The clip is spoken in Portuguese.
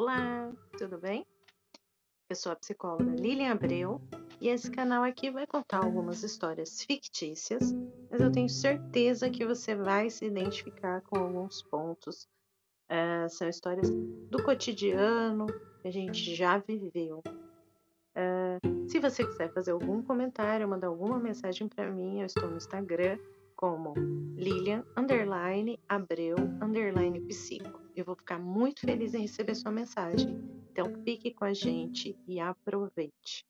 Olá, tudo bem? Eu sou a psicóloga Lilian Abreu e esse canal aqui vai contar algumas histórias fictícias, mas eu tenho certeza que você vai se identificar com alguns pontos. Uh, são histórias do cotidiano que a gente já viveu. Uh, se você quiser fazer algum comentário, mandar alguma mensagem para mim, eu estou no Instagram como Lilian underline Abreu underline Psico. Eu vou ficar muito feliz em receber sua mensagem. Então fique com a gente e aproveite.